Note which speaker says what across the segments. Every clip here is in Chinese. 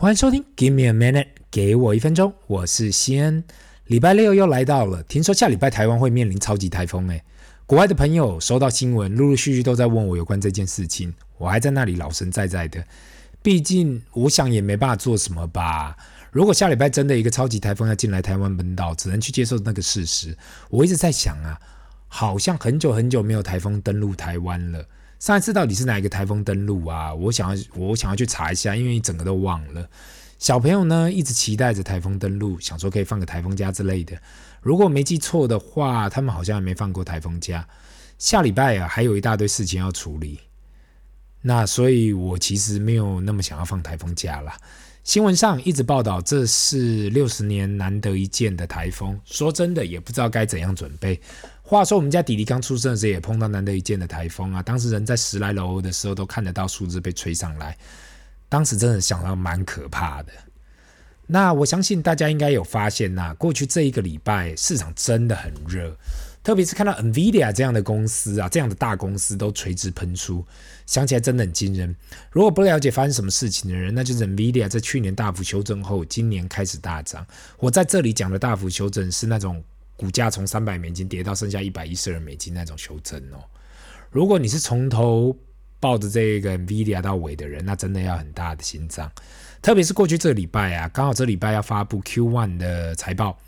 Speaker 1: 欢迎收听，Give me a minute，给我一分钟，我是西恩。礼拜六又来到了，听说下礼拜台湾会面临超级台风，诶，国外的朋友收到新闻，陆陆续续都在问我有关这件事情，我还在那里老神在在的。毕竟我想也没办法做什么吧。如果下礼拜真的一个超级台风要进来台湾本岛，只能去接受那个事实。我一直在想啊，好像很久很久没有台风登陆台湾了。上一次到底是哪一个台风登陆啊？我想要，我想要去查一下，因为整个都忘了。小朋友呢，一直期待着台风登陆，想说可以放个台风假之类的。如果没记错的话，他们好像还没放过台风假。下礼拜啊，还有一大堆事情要处理。那所以，我其实没有那么想要放台风假啦。新闻上一直报道，这是六十年难得一见的台风。说真的，也不知道该怎样准备。话说，我们家弟弟刚出生的时候也碰到难得一见的台风啊！当时人在十来楼的时候都看得到树枝被吹上来，当时真的想到蛮可怕的。那我相信大家应该有发现呐，过去这一个礼拜市场真的很热，特别是看到 NVIDIA 这样的公司啊，这样的大公司都垂直喷出，想起来真的很惊人。如果不了解发生什么事情的人，那就是 NVIDIA 在去年大幅修正后，今年开始大涨。我在这里讲的大幅修正是那种。股价从三百美金跌到剩下一百一十二美金那种修正哦，如果你是从头抱着这个 NVIDIA 到尾的人，那真的要很大的心脏。特别是过去这礼拜啊，刚好这礼拜要发布 Q1 的财报，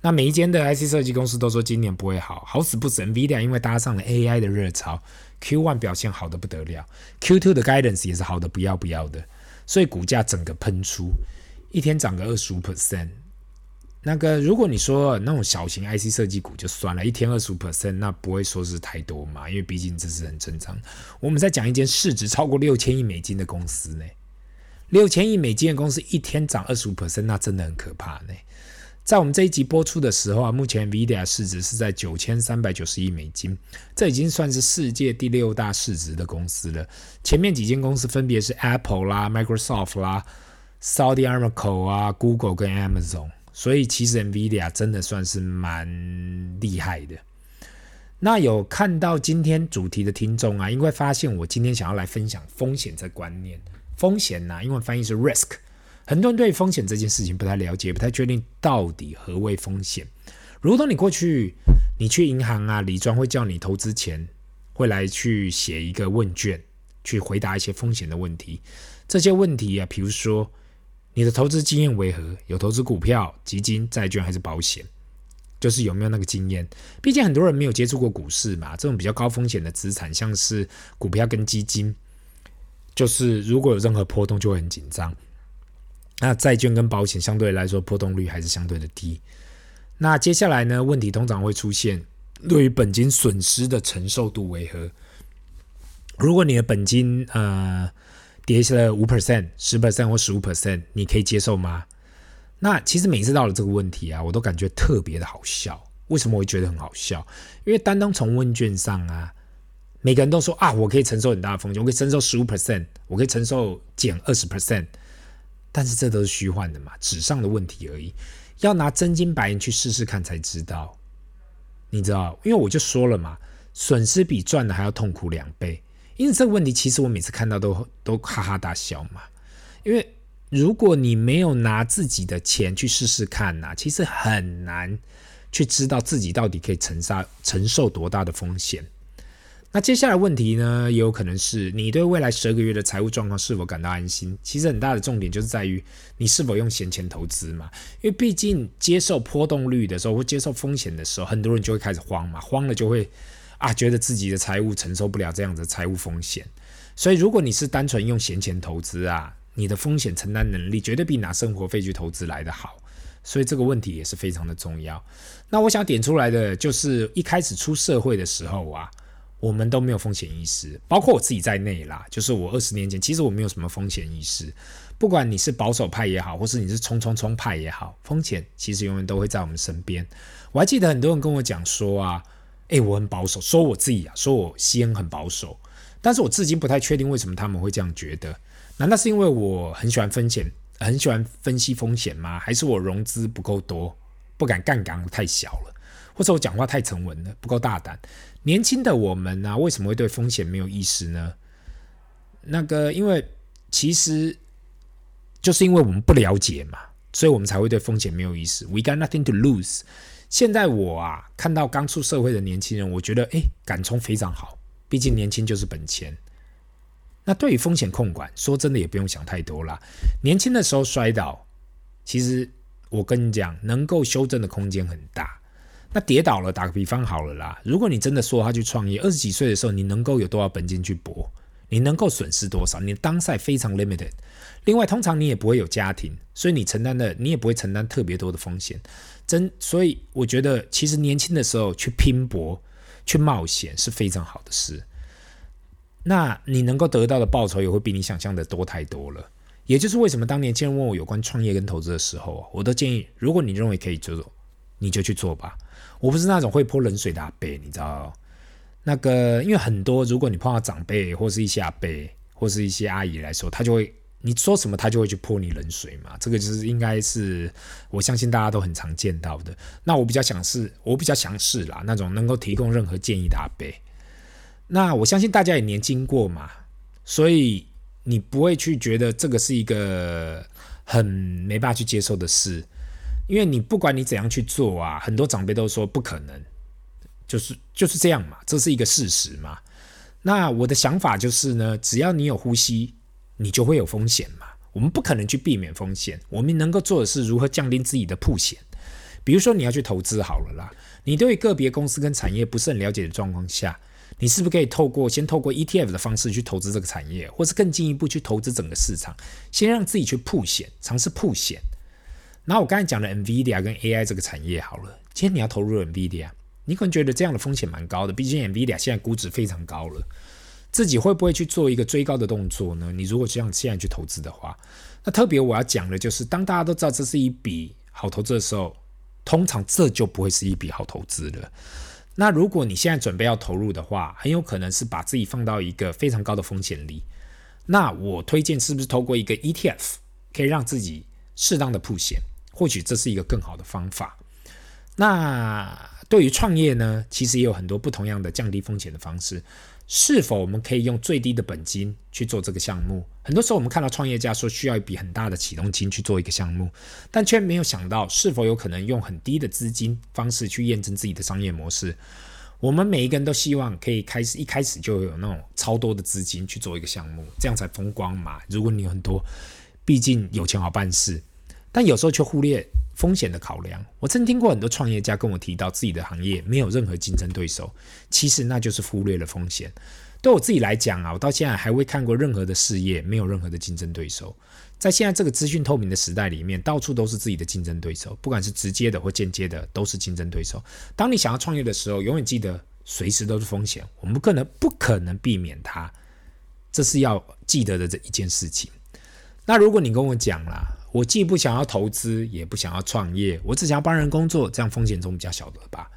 Speaker 1: 那每一间的 IC 设计公司都说今年不会好，好死不死 NVIDIA 因为搭上了 AI 的热潮，Q1 表现好得不得了，Q2 的 guidance 也是好得不要不要的，所以股价整个喷出，一天涨个二十五 percent。那个，如果你说那种小型 IC 设计股就算了，一天二十五 percent，那不会说是太多嘛？因为毕竟这是很正常。我们在讲一间市值超过六千亿美金的公司呢，六千亿美金的公司一天涨二十五 percent，那真的很可怕呢。在我们这一集播出的时候啊，目前 Vidia 市值是在九千三百九十亿美金，这已经算是世界第六大市值的公司了。前面几间公司分别是 Apple 啦、Microsoft 啦、Saudi Aramco 啊、Google 跟 Amazon。所以其实 NVIDIA 真的算是蛮厉害的。那有看到今天主题的听众啊，因为发现我今天想要来分享风险这观念。风险呢、啊，英文翻译是 risk。很多人对风险这件事情不太了解，不太确定到底何谓风险。如同你过去你去银行啊，理专会叫你投资前会来去写一个问卷，去回答一些风险的问题。这些问题啊，比如说。你的投资经验为何？有投资股票、基金、债券还是保险？就是有没有那个经验？毕竟很多人没有接触过股市嘛，这种比较高风险的资产，像是股票跟基金，就是如果有任何波动就会很紧张。那债券跟保险相对来说波动率还是相对的低。那接下来呢？问题通常会出现，对于本金损失的承受度为何？如果你的本金呃。跌下了五 percent、十 percent 或十五 percent，你可以接受吗？那其实每次到了这个问题啊，我都感觉特别的好笑。为什么我会觉得很好笑？因为单单从问卷上啊，每个人都说啊，我可以承受很大的风险，我可以承受十五 percent，我可以承受减二十 percent。但是这都是虚幻的嘛，纸上的问题而已。要拿真金白银去试试看才知道。你知道，因为我就说了嘛，损失比赚的还要痛苦两倍。因此这个问题，其实我每次看到都都哈哈大笑嘛。因为如果你没有拿自己的钱去试试看呐，其实很难去知道自己到底可以承受承受多大的风险。那接下来问题呢，也有可能是你对未来十二个月的财务状况是否感到安心？其实很大的重点就是在于你是否用闲钱投资嘛。因为毕竟接受波动率的时候或接受风险的时候，很多人就会开始慌嘛，慌了就会。啊，觉得自己的财务承受不了这样的财务风险，所以如果你是单纯用闲钱投资啊，你的风险承担能力绝对比拿生活费去投资来得好，所以这个问题也是非常的重要。那我想点出来的就是一开始出社会的时候啊，我们都没有风险意识，包括我自己在内啦。就是我二十年前，其实我没有什么风险意识，不管你是保守派也好，或是你是冲冲冲派也好，风险其实永远都会在我们身边。我还记得很多人跟我讲说啊。哎，我很保守，说我自己啊，说我西恩很保守，但是我至今不太确定为什么他们会这样觉得。难道是因为我很喜欢分钱，很喜欢分析风险吗？还是我融资不够多，不敢杠杆太小了，或者我讲话太沉稳了，不够大胆？年轻的我们呢、啊，为什么会对风险没有意识呢？那个，因为其实。就是因为我们不了解嘛，所以我们才会对风险没有意识。We got nothing to lose。现在我啊，看到刚出社会的年轻人，我觉得诶，敢冲非常好，毕竟年轻就是本钱。那对于风险控管，说真的也不用想太多啦。年轻的时候摔倒，其实我跟你讲，能够修正的空间很大。那跌倒了，打个比方好了啦。如果你真的说他去创业，二十几岁的时候，你能够有多少本金去搏？你能够损失多少？你的 downside 非常 limited。另外，通常你也不会有家庭，所以你承担的你也不会承担特别多的风险。真，所以我觉得其实年轻的时候去拼搏、去冒险是非常好的事。那你能够得到的报酬也会比你想象的多太多了。也就是为什么当年轻人问我有关创业跟投资的时候，我都建议，如果你认为可以做，你就去做吧。我不是那种会泼冷水的阿伯，你知道？那个，因为很多，如果你碰到长辈或是一些阿伯或是一些阿姨来说，他就会你说什么，他就会去泼你冷水嘛。这个就是应该是我相信大家都很常见到的。那我比较想是，我比较强势啦，那种能够提供任何建议的阿伯。那我相信大家也年经过嘛，所以你不会去觉得这个是一个很没办法去接受的事。因为你不管你怎样去做啊，很多长辈都说不可能，就是就是这样嘛，这是一个事实嘛。那我的想法就是呢，只要你有呼吸，你就会有风险嘛。我们不可能去避免风险，我们能够做的是如何降低自己的曝险。比如说你要去投资好了啦，你对个别公司跟产业不是很了解的状况下，你是不是可以透过先透过 ETF 的方式去投资这个产业，或是更进一步去投资整个市场，先让自己去曝险，尝试曝险。那我刚才讲的 NVIDIA 跟 AI 这个产业好了，今天你要投入 NVIDIA，你可能觉得这样的风险蛮高的，毕竟 NVIDIA 现在估值非常高了，自己会不会去做一个追高的动作呢？你如果这样现在去投资的话，那特别我要讲的就是，当大家都知道这是一笔好投资的时候，通常这就不会是一笔好投资了。那如果你现在准备要投入的话，很有可能是把自己放到一个非常高的风险里。那我推荐是不是透过一个 ETF 可以让自己适当的曝险？或许这是一个更好的方法。那对于创业呢，其实也有很多不同样的降低风险的方式。是否我们可以用最低的本金去做这个项目？很多时候我们看到创业家说需要一笔很大的启动金去做一个项目，但却没有想到是否有可能用很低的资金方式去验证自己的商业模式。我们每一个人都希望可以开始一开始就有那种超多的资金去做一个项目，这样才风光嘛。如果你有很多，毕竟有钱好办事。但有时候却忽略风险的考量。我曾听过很多创业家跟我提到自己的行业没有任何竞争对手，其实那就是忽略了风险。对我自己来讲啊，我到现在还未看过任何的事业没有任何的竞争对手。在现在这个资讯透明的时代里面，到处都是自己的竞争对手，不管是直接的或间接的，都是竞争对手。当你想要创业的时候，永远记得随时都是风险，我们不可能不可能避免它，这是要记得的这一件事情。那如果你跟我讲啦，我既不想要投资，也不想要创业，我只想要帮人工作，这样风险总比较小的吧？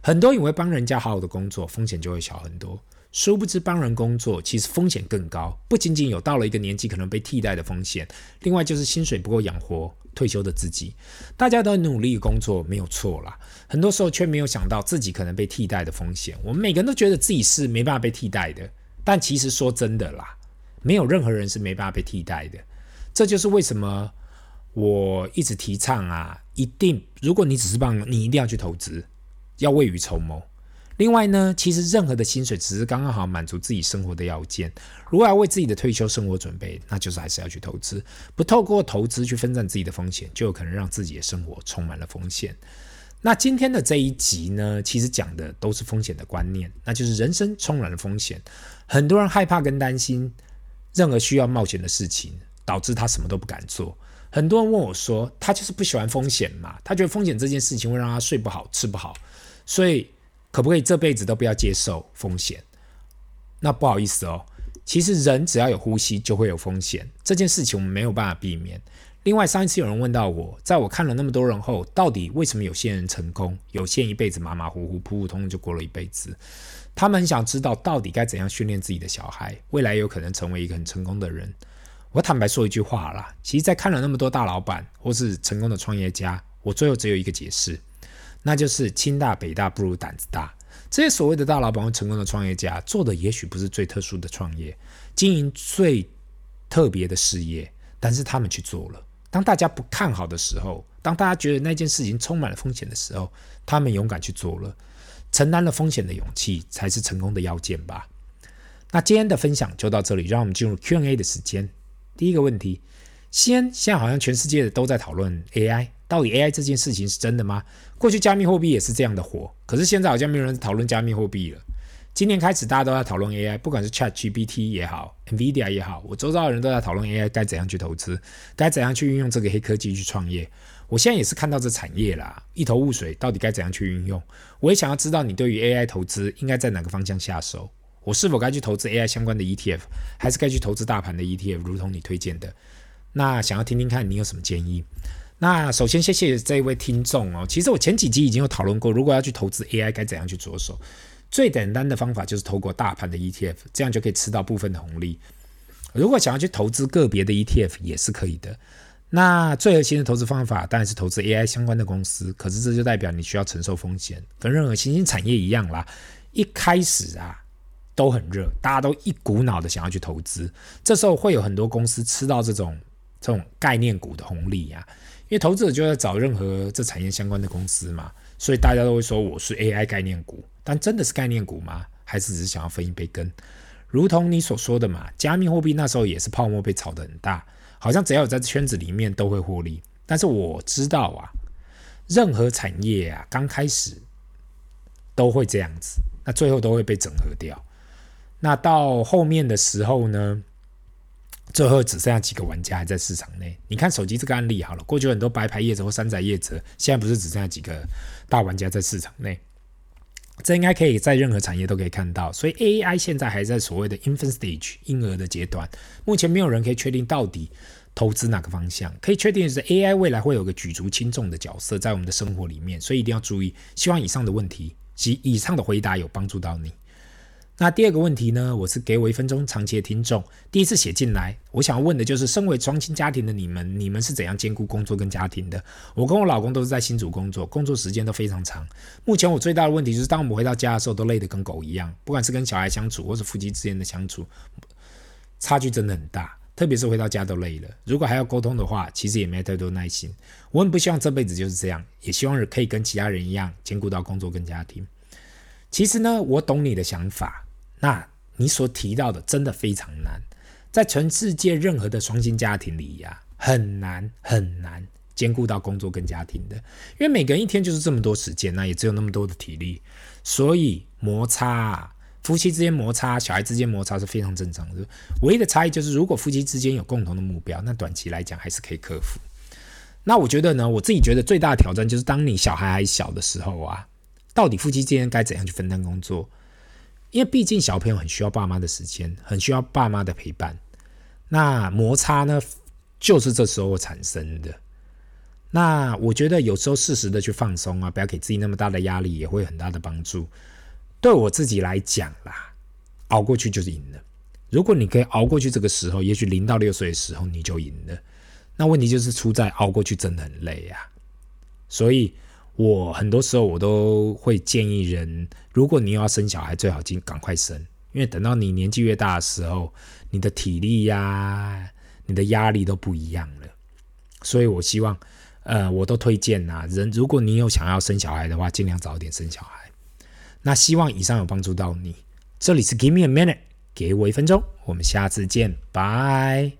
Speaker 1: 很多以为帮人家好好的工作，风险就会小很多，殊不知帮人工作其实风险更高。不仅仅有到了一个年纪可能被替代的风险，另外就是薪水不够养活退休的自己。大家都努力工作没有错啦，很多时候却没有想到自己可能被替代的风险。我们每个人都觉得自己是没办法被替代的，但其实说真的啦，没有任何人是没办法被替代的。这就是为什么。我一直提倡啊，一定，如果你只是帮你，一定要去投资，要未雨绸缪。另外呢，其实任何的薪水只是刚刚好满足自己生活的要件。如果要为自己的退休生活准备，那就是还是要去投资。不透过投资去分散自己的风险，就有可能让自己的生活充满了风险。那今天的这一集呢，其实讲的都是风险的观念，那就是人生充满了风险。很多人害怕跟担心任何需要冒险的事情，导致他什么都不敢做。很多人问我说：“他就是不喜欢风险嘛？他觉得风险这件事情会让他睡不好、吃不好，所以可不可以这辈子都不要接受风险？”那不好意思哦，其实人只要有呼吸就会有风险，这件事情我们没有办法避免。另外，上一次有人问到我，在我看了那么多人后，到底为什么有些人成功，有些人一辈子马马虎虎、普普通通就过了一辈子？他们很想知道到底该怎样训练自己的小孩，未来有可能成为一个很成功的人。我坦白说一句话啦，其实，在看了那么多大老板或是成功的创业家，我最后只有一个解释，那就是清大北大不如胆子大。这些所谓的大老板或成功的创业家，做的也许不是最特殊的创业，经营最特别的事业，但是他们去做了。当大家不看好的时候，当大家觉得那件事情充满了风险的时候，他们勇敢去做了，承担了风险的勇气才是成功的要件吧。那今天的分享就到这里，让我们进入 Q&A 的时间。第一个问题：先，现在好像全世界的都在讨论 AI，到底 AI 这件事情是真的吗？过去加密货币也是这样的火，可是现在好像没有人讨论加密货币了。今年开始，大家都在讨论 AI，不管是 ChatGPT 也好，NVIDIA 也好，我周遭的人都在讨论 AI 该怎样去投资，该怎样去运用这个黑科技去创业。我现在也是看到这产业啦，一头雾水，到底该怎样去运用？我也想要知道你对于 AI 投资应该在哪个方向下手。我是否该去投资 AI 相关的 ETF，还是该去投资大盘的 ETF？如同你推荐的，那想要听听看你有什么建议。那首先谢谢这一位听众哦。其实我前几集已经有讨论过，如果要去投资 AI 该怎样去着手。最简单的方法就是透过大盘的 ETF，这样就可以吃到部分的红利。如果想要去投资个别的 ETF 也是可以的。那最核心的投资方法当然是投资 AI 相关的公司，可是这就代表你需要承受风险，跟任何新兴产业一样啦。一开始啊都很热，大家都一股脑的想要去投资，这时候会有很多公司吃到这种这种概念股的红利、啊，因为投资者就在找任何这产业相关的公司嘛，所以大家都会说我是 AI 概念股。但真的是概念股吗？还是只是想要分一杯羹？如同你所说的嘛，加密货币那时候也是泡沫被炒得很大，好像只要有在圈子里面都会获利。但是我知道啊，任何产业啊，刚开始都会这样子，那最后都会被整合掉。那到后面的时候呢，最后只剩下几个玩家还在市场内。你看手机这个案例好了，过去很多白牌业者或山寨业者，现在不是只剩下几个大玩家在市场内。这应该可以在任何产业都可以看到，所以 AI 现在还在所谓的 infant stage 婴儿的阶段，目前没有人可以确定到底投资哪个方向。可以确定的是 AI 未来会有个举足轻重的角色在我们的生活里面，所以一定要注意。希望以上的问题及以上的回答有帮助到你。那第二个问题呢？我是给我一分钟长期的听众，第一次写进来，我想要问的就是，身为双亲家庭的你们，你们是怎样兼顾工作跟家庭的？我跟我老公都是在新竹工作，工作时间都非常长。目前我最大的问题就是，当我们回到家的时候，都累得跟狗一样，不管是跟小孩相处，或是夫妻之间的相处，差距真的很大。特别是回到家都累了，如果还要沟通的话，其实也没太多耐心。我很不希望这辈子就是这样，也希望可以跟其他人一样，兼顾到工作跟家庭。其实呢，我懂你的想法。那你所提到的真的非常难，在全世界任何的双薪家庭里呀、很难很难兼顾到工作跟家庭的，因为每个人一天就是这么多时间，那也只有那么多的体力，所以摩擦，夫妻之间摩擦，小孩之间摩擦是非常正常的。唯一的差异就是，如果夫妻之间有共同的目标，那短期来讲还是可以克服。那我觉得呢，我自己觉得最大的挑战就是，当你小孩还小的时候啊，到底夫妻之间该怎样去分担工作？因为毕竟小朋友很需要爸妈的时间，很需要爸妈的陪伴。那摩擦呢，就是这时候产生的。那我觉得有时候适时的去放松啊，不要给自己那么大的压力，也会有很大的帮助。对我自己来讲啦，熬过去就是赢了。如果你可以熬过去这个时候，也许零到六岁的时候你就赢了。那问题就是出在熬过去真的很累啊，所以。我很多时候我都会建议人，如果你要生小孩，最好尽赶快生，因为等到你年纪越大的时候，你的体力呀、你的压力都不一样了。所以我希望，呃，我都推荐呐，人如果你有想要生小孩的话，尽量早点生小孩。那希望以上有帮助到你。这里是 Give me a minute，给我一分钟，我们下次见，拜。